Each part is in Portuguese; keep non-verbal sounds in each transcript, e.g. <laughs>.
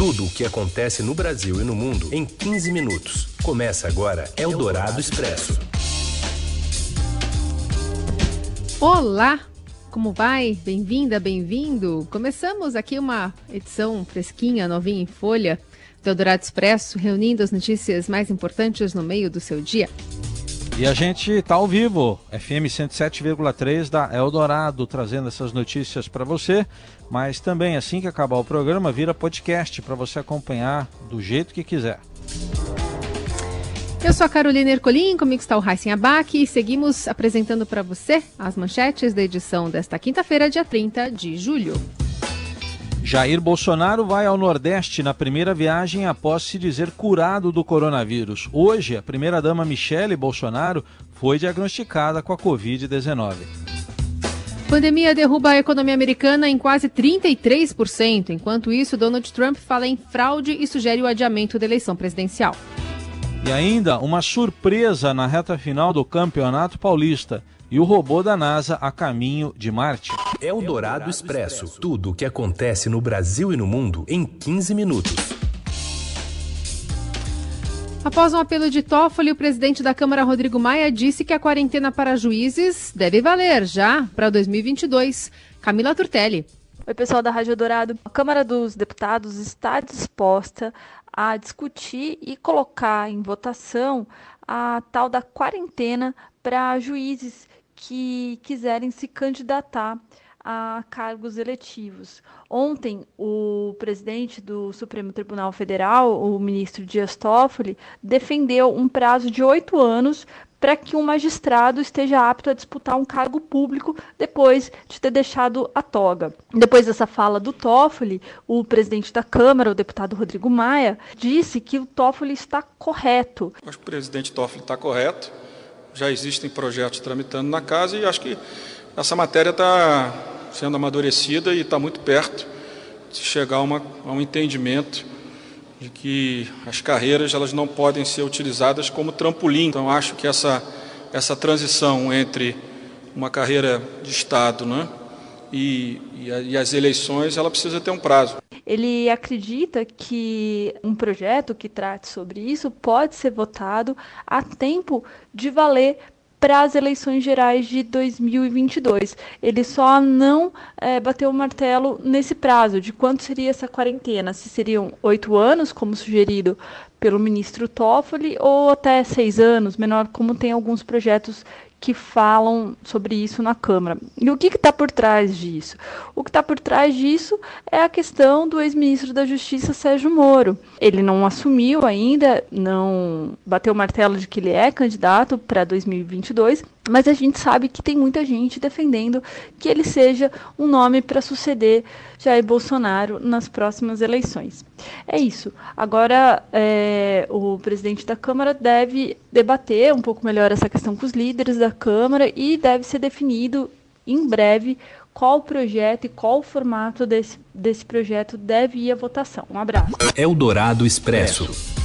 Tudo o que acontece no Brasil e no mundo em 15 minutos. Começa agora Eldorado Expresso. Olá, como vai? Bem-vinda, bem-vindo. Começamos aqui uma edição fresquinha, novinha em folha do Eldorado Expresso, reunindo as notícias mais importantes no meio do seu dia. E a gente está ao vivo, FM 107,3 da Eldorado, trazendo essas notícias para você. Mas também, assim que acabar o programa, vira podcast para você acompanhar do jeito que quiser. Eu sou a Carolina Ercolim, comigo está o Raíssen Abac e seguimos apresentando para você as manchetes da edição desta quinta-feira, dia 30 de julho. Jair Bolsonaro vai ao Nordeste na primeira viagem após se dizer curado do coronavírus. Hoje, a primeira-dama Michele Bolsonaro foi diagnosticada com a Covid-19. Pandemia derruba a economia americana em quase 33%. Enquanto isso, Donald Trump fala em fraude e sugere o adiamento da eleição presidencial. E ainda uma surpresa na reta final do Campeonato Paulista e o robô da NASA a caminho de Marte. É o Dourado Expresso. Tudo o que acontece no Brasil e no mundo em 15 minutos. Após um apelo de Toffoli, o presidente da Câmara, Rodrigo Maia, disse que a quarentena para juízes deve valer já para 2022. Camila Turtelli. Oi, pessoal da Rádio Dourado. A Câmara dos Deputados está disposta a discutir e colocar em votação a tal da quarentena para juízes que quiserem se candidatar a cargos eletivos. Ontem, o presidente do Supremo Tribunal Federal, o ministro Dias Toffoli, defendeu um prazo de oito anos para que um magistrado esteja apto a disputar um cargo público depois de ter deixado a toga. Depois dessa fala do Toffoli, o presidente da Câmara, o deputado Rodrigo Maia, disse que o Toffoli está correto. Acho que o presidente Toffoli está correto já existem projetos tramitando na casa e acho que essa matéria está sendo amadurecida e está muito perto de chegar a, uma, a um entendimento de que as carreiras elas não podem ser utilizadas como trampolim. Então acho que essa, essa transição entre uma carreira de Estado né, e, e, a, e as eleições ela precisa ter um prazo. Ele acredita que um projeto que trate sobre isso pode ser votado a tempo de valer para as eleições gerais de 2022. Ele só não é, bateu o martelo nesse prazo de quanto seria essa quarentena, se seriam oito anos, como sugerido pelo ministro Toffoli, ou até seis anos, menor, como tem alguns projetos que falam sobre isso na Câmara. E o que está por trás disso? O que está por trás disso é a questão do ex-ministro da Justiça, Sérgio Moro. Ele não assumiu ainda, não bateu o martelo de que ele é candidato para 2022, mas a gente sabe que tem muita gente defendendo que ele seja um nome para suceder Jair Bolsonaro nas próximas eleições. É isso. Agora, é, o presidente da Câmara deve debater um pouco melhor essa questão com os líderes da Câmara e deve ser definido em breve qual o projeto e qual o formato desse, desse projeto deve ir à votação. Um abraço. É o Dourado Expresso.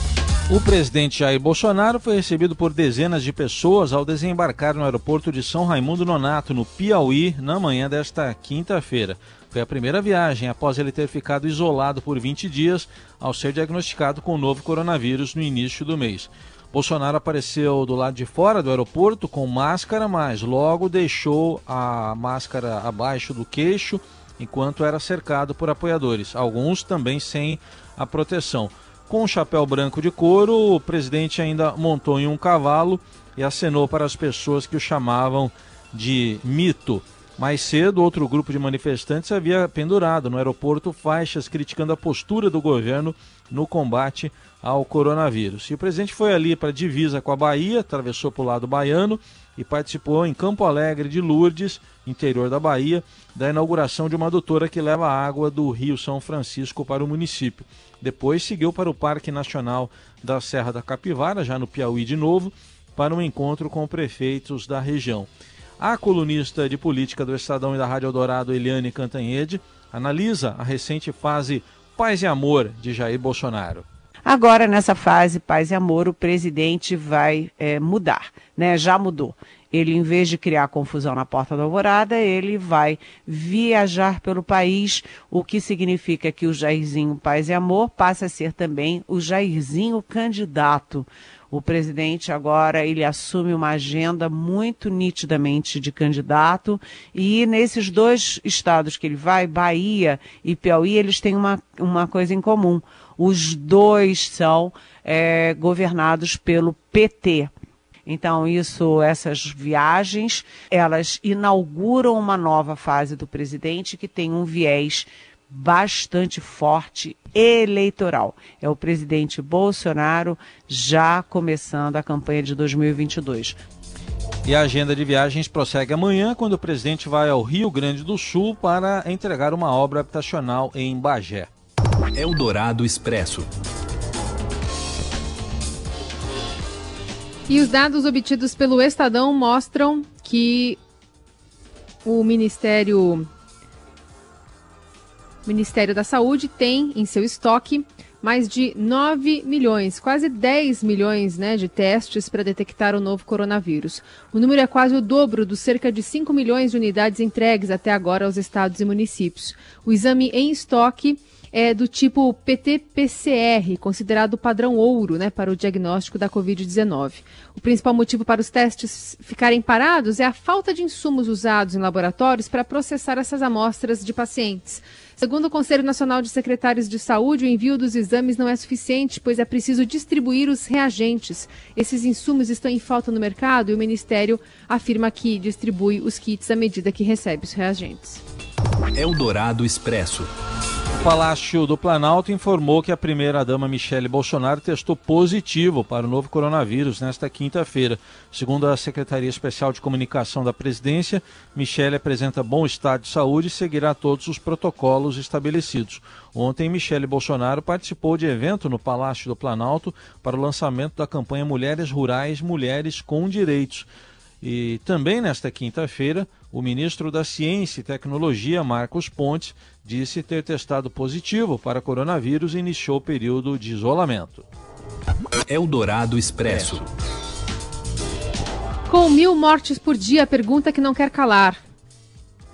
O presidente Jair Bolsonaro foi recebido por dezenas de pessoas ao desembarcar no aeroporto de São Raimundo Nonato, no Piauí, na manhã desta quinta-feira. Foi a primeira viagem após ele ter ficado isolado por 20 dias ao ser diagnosticado com o novo coronavírus no início do mês. Bolsonaro apareceu do lado de fora do aeroporto com máscara, mas logo deixou a máscara abaixo do queixo enquanto era cercado por apoiadores, alguns também sem a proteção. Com um chapéu branco de couro, o presidente ainda montou em um cavalo e acenou para as pessoas que o chamavam de mito. Mais cedo, outro grupo de manifestantes havia pendurado no aeroporto faixas criticando a postura do governo no combate ao coronavírus. E o presidente foi ali para a divisa com a Bahia, atravessou para o lado baiano e participou em Campo Alegre de Lourdes, interior da Bahia, da inauguração de uma adutora que leva água do Rio São Francisco para o município. Depois seguiu para o Parque Nacional da Serra da Capivara, já no Piauí de novo, para um encontro com prefeitos da região. A colunista de política do Estadão e da Rádio Eldorado, Eliane Cantanhede, analisa a recente fase paz e amor de Jair Bolsonaro. Agora, nessa fase paz e amor, o presidente vai é, mudar, né? Já mudou. ele, em vez de criar confusão na Porta da Alvorada, ele vai viajar pelo país, o que significa que o Jairzinho Paz e Amor passa a ser também o Jairzinho candidato. O presidente agora ele assume uma agenda muito nitidamente de candidato e nesses dois estados que ele vai, Bahia e Piauí, eles têm uma, uma coisa em comum. Os dois são é, governados pelo PT. Então, isso, essas viagens, elas inauguram uma nova fase do presidente que tem um viés bastante forte eleitoral. É o presidente Bolsonaro já começando a campanha de 2022. E a agenda de viagens prossegue amanhã, quando o presidente vai ao Rio Grande do Sul para entregar uma obra habitacional em Bagé. Eldorado Expresso. E os dados obtidos pelo Estadão mostram que o Ministério Ministério da Saúde tem em seu estoque mais de 9 milhões, quase 10 milhões né, de testes para detectar o novo coronavírus. O número é quase o dobro dos cerca de 5 milhões de unidades entregues até agora aos estados e municípios. O exame em estoque é do tipo PT-PCR, considerado padrão ouro né, para o diagnóstico da Covid-19. O principal motivo para os testes ficarem parados é a falta de insumos usados em laboratórios para processar essas amostras de pacientes. Segundo o Conselho Nacional de Secretários de Saúde, o envio dos exames não é suficiente, pois é preciso distribuir os reagentes. Esses insumos estão em falta no mercado e o Ministério afirma que distribui os kits à medida que recebe os reagentes. Eldorado Expresso. Palácio do Planalto informou que a primeira-dama Michele Bolsonaro testou positivo para o novo coronavírus nesta quinta-feira. Segundo a Secretaria Especial de Comunicação da Presidência, Michele apresenta bom estado de saúde e seguirá todos os protocolos estabelecidos. Ontem, Michele Bolsonaro participou de evento no Palácio do Planalto para o lançamento da campanha Mulheres Rurais, Mulheres com Direitos. E também nesta quinta-feira, o ministro da Ciência e Tecnologia, Marcos Pontes, disse ter testado positivo para coronavírus e iniciou o período de isolamento. Eldorado Expresso. Com mil mortes por dia, a pergunta que não quer calar.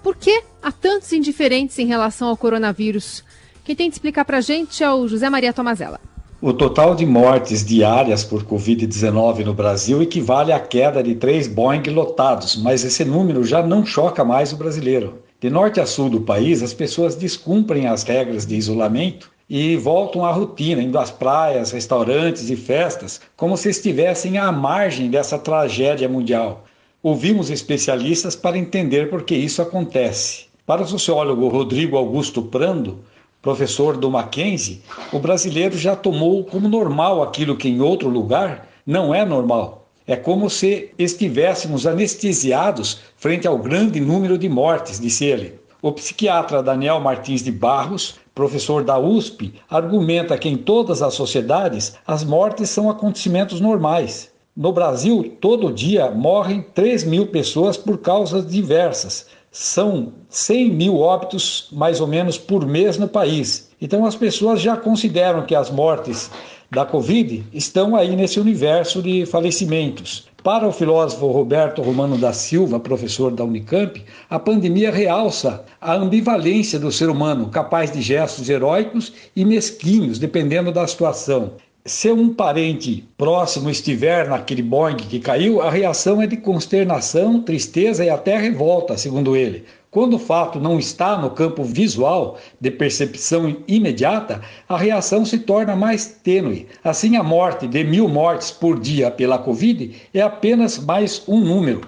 Por que há tantos indiferentes em relação ao coronavírus? Quem tem de explicar para a gente é o José Maria Tomazella. O total de mortes diárias por Covid-19 no Brasil equivale à queda de três Boeing lotados, mas esse número já não choca mais o brasileiro. De norte a sul do país, as pessoas descumprem as regras de isolamento e voltam à rotina, indo às praias, restaurantes e festas, como se estivessem à margem dessa tragédia mundial. Ouvimos especialistas para entender por que isso acontece. Para o sociólogo Rodrigo Augusto Prando, professor do Mackenzie, o brasileiro já tomou como normal aquilo que em outro lugar não é normal. É como se estivéssemos anestesiados frente ao grande número de mortes, disse ele. O psiquiatra Daniel Martins de Barros, professor da USP, argumenta que em todas as sociedades as mortes são acontecimentos normais. No Brasil, todo dia morrem 3 mil pessoas por causas diversas, são 100 mil óbitos, mais ou menos, por mês no país. Então, as pessoas já consideram que as mortes da Covid estão aí nesse universo de falecimentos. Para o filósofo Roberto Romano da Silva, professor da Unicamp, a pandemia realça a ambivalência do ser humano, capaz de gestos heróicos e mesquinhos, dependendo da situação se um parente próximo estiver naquele Boeing que caiu, a reação é de consternação, tristeza e até revolta, segundo ele. Quando o fato não está no campo visual de percepção imediata, a reação se torna mais tênue. Assim, a morte de mil mortes por dia pela Covid é apenas mais um número.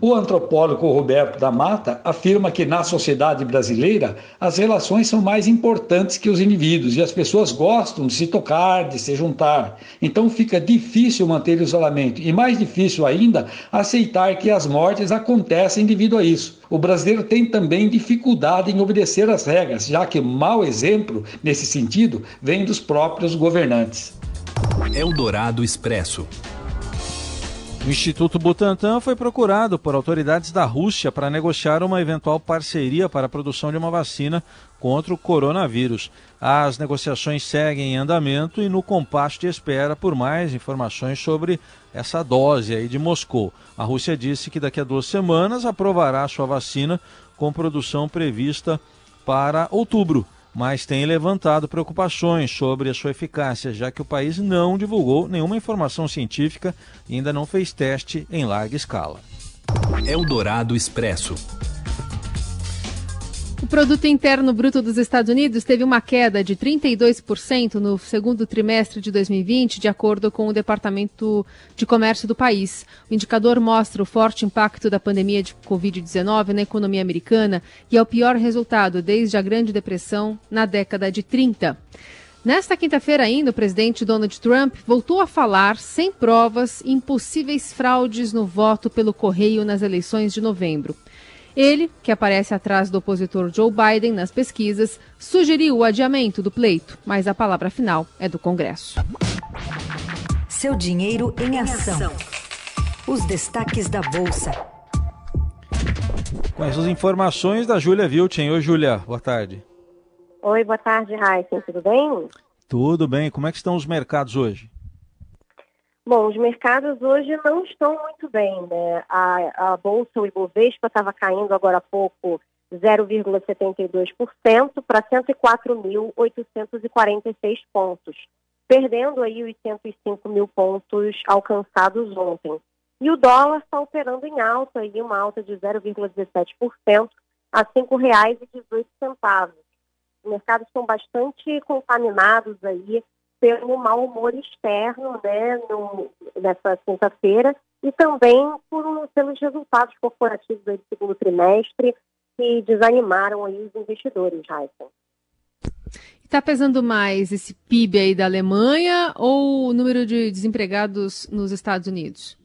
O antropólogo Roberto da Mata afirma que na sociedade brasileira as relações são mais importantes que os indivíduos e as pessoas gostam de se tocar, de se juntar. Então fica difícil manter o isolamento e mais difícil ainda aceitar que as mortes acontecem devido a isso. O brasileiro tem também dificuldade em obedecer às regras, já que mau exemplo nesse sentido vem dos próprios governantes. Eldorado Expresso. O Instituto Butantan foi procurado por autoridades da Rússia para negociar uma eventual parceria para a produção de uma vacina contra o coronavírus. As negociações seguem em andamento e no compasso de espera por mais informações sobre essa dose aí de Moscou. A Rússia disse que daqui a duas semanas aprovará sua vacina com produção prevista para outubro mas tem levantado preocupações sobre a sua eficácia, já que o país não divulgou nenhuma informação científica e ainda não fez teste em larga escala. Eldorado Expresso. O produto interno bruto dos Estados Unidos teve uma queda de 32% no segundo trimestre de 2020, de acordo com o Departamento de Comércio do país. O indicador mostra o forte impacto da pandemia de Covid-19 na economia americana e é o pior resultado desde a Grande Depressão na década de 30. Nesta quinta-feira ainda, o presidente Donald Trump voltou a falar, sem provas, em possíveis fraudes no voto pelo correio nas eleições de novembro. Ele, que aparece atrás do opositor Joe Biden nas pesquisas, sugeriu o adiamento do pleito, mas a palavra final é do Congresso. Seu dinheiro em ação. Os destaques da Bolsa. Com essas informações da Júlia Vilchen. Oi, Júlia, boa tarde. Oi, boa tarde, Raíssa. Tudo bem? Tudo bem. Como é que estão os mercados hoje? Bom, os mercados hoje não estão muito bem, né? A, a Bolsa, o Ibovespa, estava caindo agora há pouco 0,72% para 104.846 pontos, perdendo aí os 105 mil pontos alcançados ontem. E o dólar está operando em alta, aí uma alta de 0,17% a R$ 5,18. Os mercados estão bastante contaminados aí pelo mau humor externo né, no, nessa quinta-feira e também por, pelos resultados corporativos do segundo trimestre que desanimaram aí os investidores, Raíssa. Está pesando mais esse PIB aí da Alemanha ou o número de desempregados nos Estados Unidos?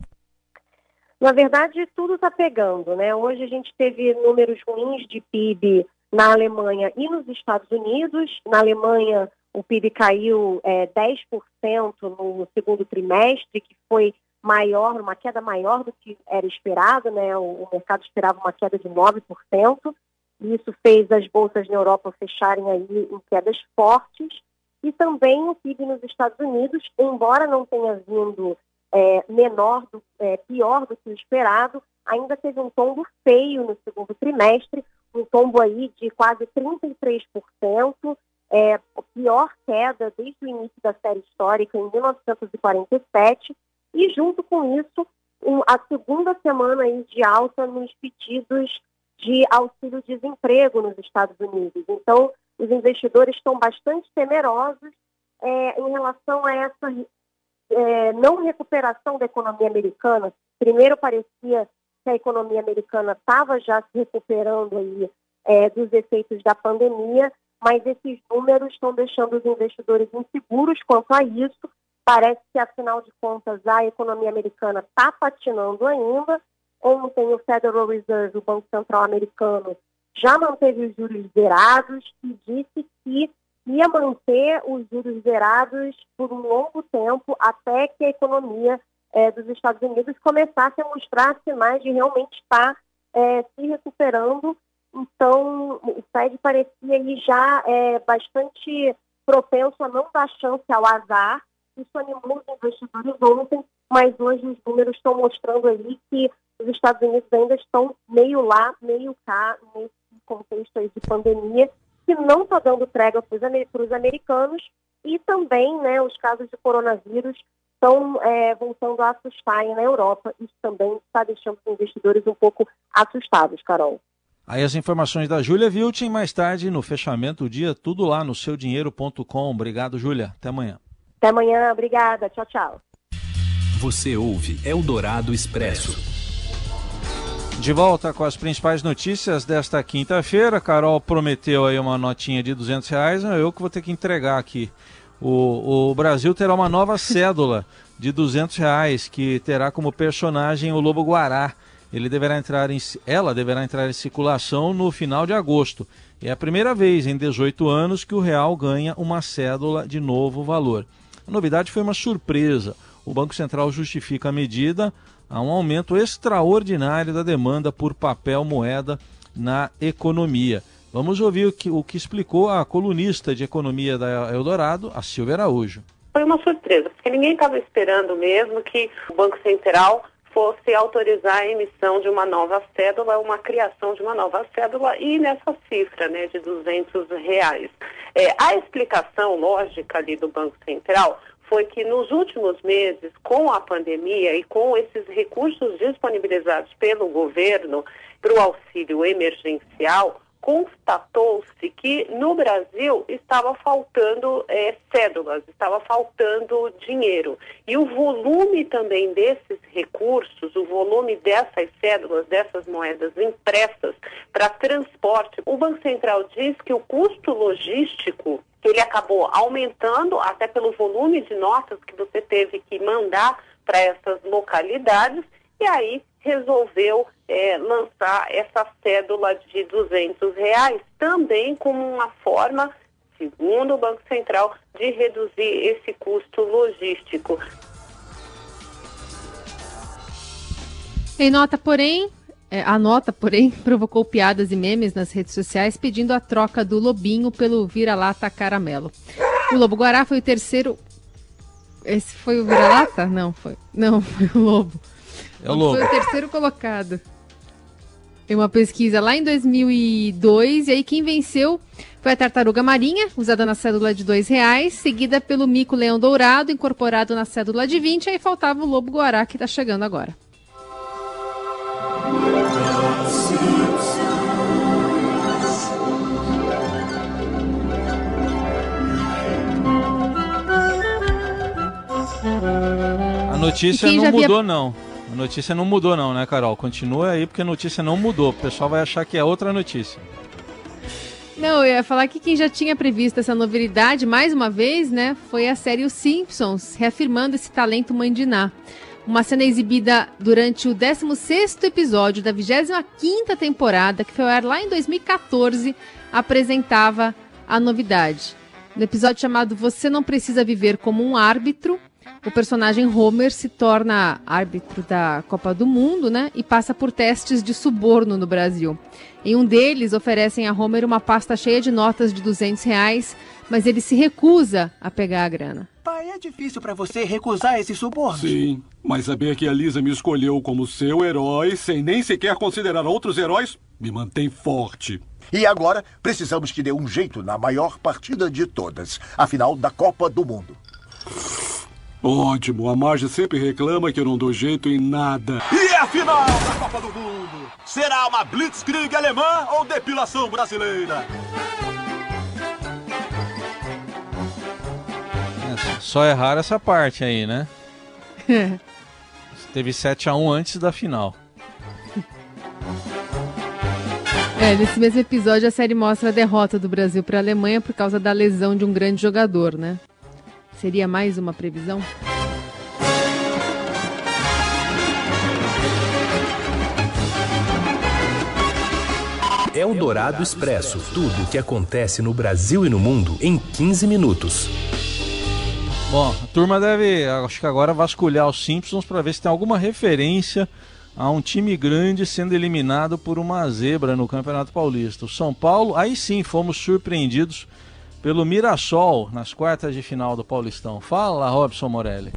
Na verdade, tudo está pegando, né? Hoje a gente teve números ruins de PIB na Alemanha e nos Estados Unidos. Na Alemanha, o PIB caiu é, 10% no segundo trimestre, que foi maior, uma queda maior do que era esperado, né? O, o mercado esperava uma queda de 9%, e isso fez as bolsas na Europa fecharem aí em quedas fortes, e também o PIB nos Estados Unidos, embora não tenha vindo é, menor, do, é, pior do que o esperado, ainda teve um tombo feio no segundo trimestre, um tombo aí de quase 33%, é, a pior queda desde o início da série histórica, em 1947, e junto com isso, um, a segunda semana de alta nos pedidos de auxílio-desemprego nos Estados Unidos. Então, os investidores estão bastante temerosos é, em relação a essa é, não recuperação da economia americana. Primeiro parecia que a economia americana estava já se recuperando aí, é, dos efeitos da pandemia, mas esses números estão deixando os investidores inseguros quanto a isso. Parece que, afinal de contas, a economia americana está patinando ainda. Ontem, o Federal Reserve, o Banco Central americano, já manteve os juros zerados e disse que ia manter os juros zerados por um longo tempo até que a economia é, dos Estados Unidos começasse a mostrar sinais de realmente estar é, se recuperando então, o Fed parecia aí já é, bastante propenso a não dar chance ao azar. Isso animou os investidores ontem, mas hoje os números estão mostrando aí que os Estados Unidos ainda estão meio lá, meio cá, nesse contexto de pandemia, que não está dando trégua para os americanos e também né, os casos de coronavírus estão é, voltando a assustar aí na Europa. Isso também está deixando os investidores um pouco assustados, Carol. Aí as informações da Júlia Viltin, mais tarde no fechamento do dia, tudo lá no seudinheiro.com. Obrigado, Júlia. Até amanhã. Até amanhã, obrigada. Tchau, tchau. Você ouve Eldorado Expresso. De volta com as principais notícias desta quinta-feira. Carol prometeu aí uma notinha de 200 reais, eu que vou ter que entregar aqui. O, o Brasil terá uma nova cédula de 200 reais que terá como personagem o Lobo Guará ele deverá entrar em, ela deverá entrar em circulação no final de agosto. É a primeira vez em 18 anos que o real ganha uma cédula de novo valor. A novidade foi uma surpresa. o Banco Central justifica a medida a um aumento extraordinário da demanda por papel moeda na economia. Vamos ouvir o que, o que explicou a colunista de economia da Eldorado, a Silvia Araújo. Foi uma surpresa, porque ninguém estava esperando mesmo que o Banco Central fosse autorizar a emissão de uma nova cédula, uma criação de uma nova cédula e nessa cifra né, de 200 reais. É, a explicação lógica ali do Banco Central foi que nos últimos meses, com a pandemia e com esses recursos disponibilizados pelo governo para o auxílio emergencial, constatou-se que no Brasil estava faltando é, cédulas, estava faltando dinheiro. E o volume também desses recursos, o volume dessas cédulas, dessas moedas impressas para transporte, o Banco Central diz que o custo logístico ele acabou aumentando até pelo volume de notas que você teve que mandar para essas localidades e aí resolveu é, lançar essa cédula de 200 reais, também como uma forma, segundo o Banco Central, de reduzir esse custo logístico. Em nota, porém, é, a nota, porém, <laughs> provocou piadas e memes nas redes sociais pedindo a troca do lobinho pelo vira-lata caramelo. O Lobo Guará foi o terceiro. Esse foi o vira-lata? Não, foi. Não, <laughs> foi o Lobo. É o Lobo. Foi o terceiro colocado. Em uma pesquisa lá em 2002, e aí quem venceu foi a tartaruga marinha, usada na cédula de dois reais, seguida pelo mico-leão dourado, incorporado na cédula de 20, aí faltava o lobo-guará, que está chegando agora. A notícia não mudou, não. A notícia não mudou, não, né, Carol? Continua aí porque a notícia não mudou. O pessoal vai achar que é outra notícia. Não, eu ia falar que quem já tinha previsto essa novidade, mais uma vez, né, foi a série Os Simpsons, reafirmando esse talento mandiná. Uma cena exibida durante o 16º episódio da 25ª temporada, que foi ao ar lá em 2014, apresentava a novidade. No episódio chamado Você Não Precisa Viver Como um Árbitro, o personagem Homer se torna árbitro da Copa do Mundo, né? E passa por testes de suborno no Brasil. Em um deles, oferecem a Homer uma pasta cheia de notas de 200 reais, mas ele se recusa a pegar a grana. Pai, é difícil para você recusar esse suborno. Sim, mas saber que a Lisa me escolheu como seu herói, sem nem sequer considerar outros heróis, me mantém forte. E agora precisamos que dê um jeito na maior partida de todas, a final da Copa do Mundo. Ótimo, a Marge sempre reclama que eu não dou jeito em nada. E a final da Copa do Mundo? Será uma Blitzkrieg alemã ou depilação brasileira? É, só errar essa parte aí, né? <laughs> Teve 7 a 1 antes da final. É, nesse mesmo episódio a série mostra a derrota do Brasil para a Alemanha por causa da lesão de um grande jogador, né? Seria mais uma previsão? É o Dourado Expresso. Tudo o que acontece no Brasil e no mundo em 15 minutos. Bom, a turma deve, acho que agora, vasculhar os Simpsons para ver se tem alguma referência a um time grande sendo eliminado por uma zebra no Campeonato Paulista. O São Paulo, aí sim fomos surpreendidos pelo Mirassol nas quartas de final do Paulistão. Fala, Robson Morelli.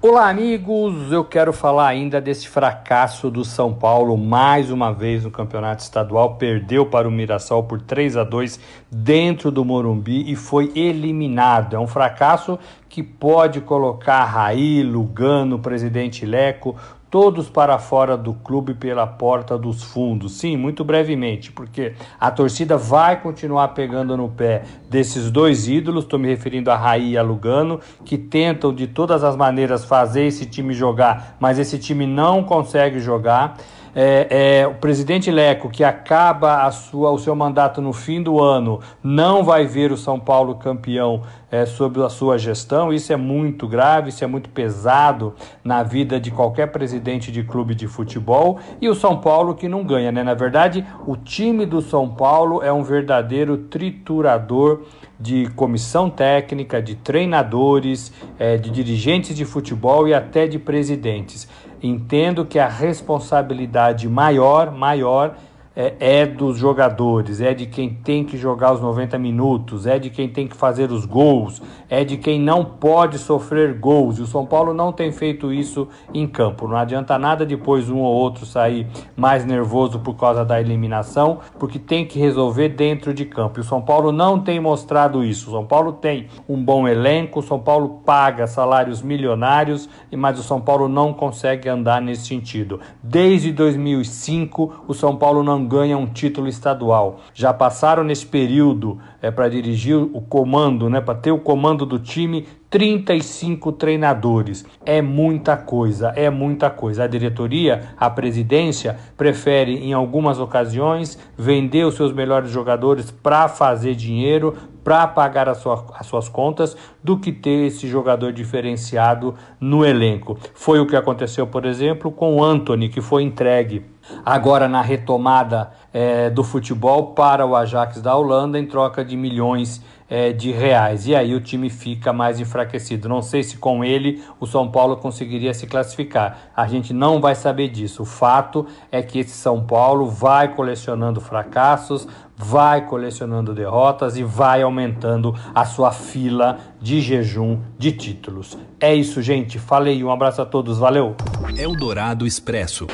Olá, amigos. Eu quero falar ainda desse fracasso do São Paulo mais uma vez no Campeonato Estadual. Perdeu para o Mirassol por 3 a 2 dentro do Morumbi e foi eliminado. É um fracasso que pode colocar Raí, Lugano, presidente Leco, todos para fora do clube pela porta dos fundos. Sim, muito brevemente, porque a torcida vai continuar pegando no pé desses dois ídolos, estou me referindo a Raí e a Lugano, que tentam de todas as maneiras fazer esse time jogar, mas esse time não consegue jogar. É, é, o presidente Leco, que acaba a sua, o seu mandato no fim do ano, não vai ver o São Paulo campeão é, sob a sua gestão. Isso é muito grave, isso é muito pesado na vida de qualquer presidente de clube de futebol. E o São Paulo que não ganha, né? Na verdade, o time do São Paulo é um verdadeiro triturador de comissão técnica, de treinadores, é, de dirigentes de futebol e até de presidentes. Entendo que a responsabilidade maior, maior é, é, dos jogadores, é de quem tem que jogar os 90 minutos, é de quem tem que fazer os gols, é de quem não pode sofrer gols. E o São Paulo não tem feito isso em campo. Não adianta nada depois um ou outro sair mais nervoso por causa da eliminação, porque tem que resolver dentro de campo. E o São Paulo não tem mostrado isso. O São Paulo tem um bom elenco, o São Paulo paga salários milionários, mas o São Paulo não consegue andar nesse sentido. Desde 2005, o São Paulo não ganha um título estadual. Já passaram nesse período é, para dirigir o comando, né, para ter o comando do time, 35 treinadores. É muita coisa, é muita coisa. A diretoria, a presidência, prefere em algumas ocasiões vender os seus melhores jogadores para fazer dinheiro, para pagar as, sua, as suas contas, do que ter esse jogador diferenciado no elenco. Foi o que aconteceu, por exemplo, com o Anthony, que foi entregue agora na retomada é, do futebol para o Ajax da Holanda em troca de milhões é, de reais. E aí o time fica mais enfraquecido. Não sei se com ele o São Paulo conseguiria se classificar. A gente não vai saber disso. O fato é que esse São Paulo vai colecionando fracassos, vai colecionando derrotas e vai aumentando a sua fila de jejum de títulos. É isso, gente. Falei. Um abraço a todos. Valeu. Eldorado Expresso.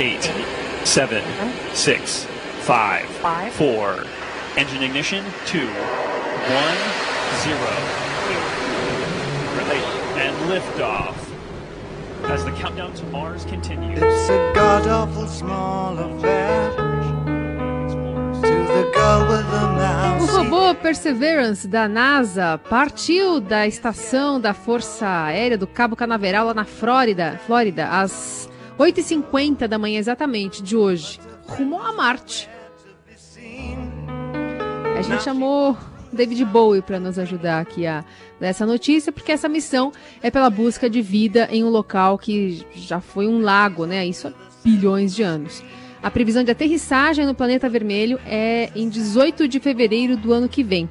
8, 7, 6, 5, 4. Engine ignition 2, 1, 0. And liftoff. As the countdown to Mars continues. It's a god awful small affair. To the girl with the O robô Perseverance da NASA partiu da estação da Força Aérea do Cabo Canaveral lá na Flórida, Flórida, às 8h50 da manhã exatamente de hoje, rumo a Marte. A gente chamou David Bowie para nos ajudar aqui a essa notícia, porque essa missão é pela busca de vida em um local que já foi um lago, né? Isso há bilhões de anos. A previsão de aterrissagem no planeta vermelho é em 18 de fevereiro do ano que vem.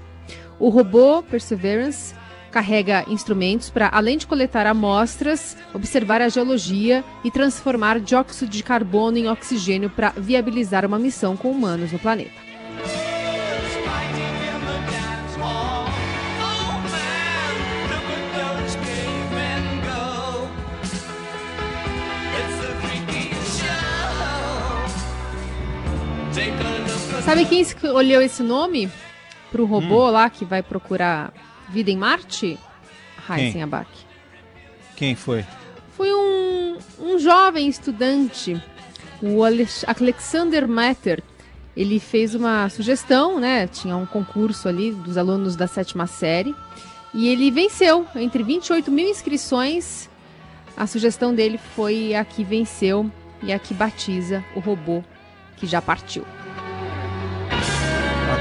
O robô Perseverance carrega instrumentos para, além de coletar amostras, observar a geologia e transformar dióxido de carbono em oxigênio para viabilizar uma missão com humanos no planeta. Sabe quem escolheu esse nome pro robô lá que vai procurar vida em Marte? Heisen Abac. Quem foi? Foi um, um jovem estudante, o Alex- Alexander Matter. Ele fez uma sugestão, né? Tinha um concurso ali dos alunos da sétima série. E ele venceu. Entre 28 mil inscrições, a sugestão dele foi a que venceu e a que batiza o robô que já partiu.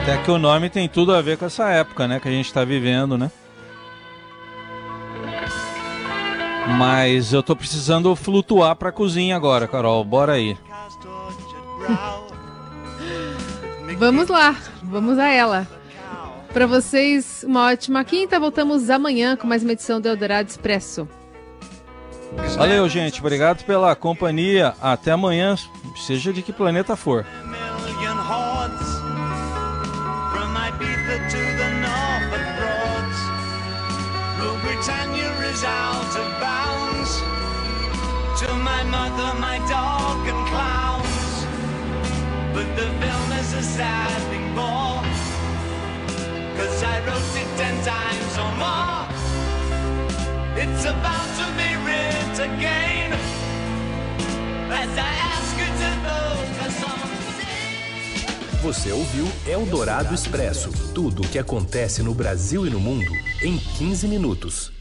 Até que o nome tem tudo a ver com essa época, né? Que a gente está vivendo, né? Mas eu tô precisando flutuar pra cozinha agora, Carol. Bora aí. Vamos lá, vamos a ela. Para vocês, uma ótima quinta. Voltamos amanhã com mais uma edição do Eldorado Expresso. Valeu, gente. Obrigado pela companhia. Até amanhã, seja de que planeta for. Thing more. Cause I wrote it ten times or more. It's about to be again. As I ask you to focus on Você ouviu Eldorado Expresso tudo o que acontece no Brasil e no mundo em 15 minutos.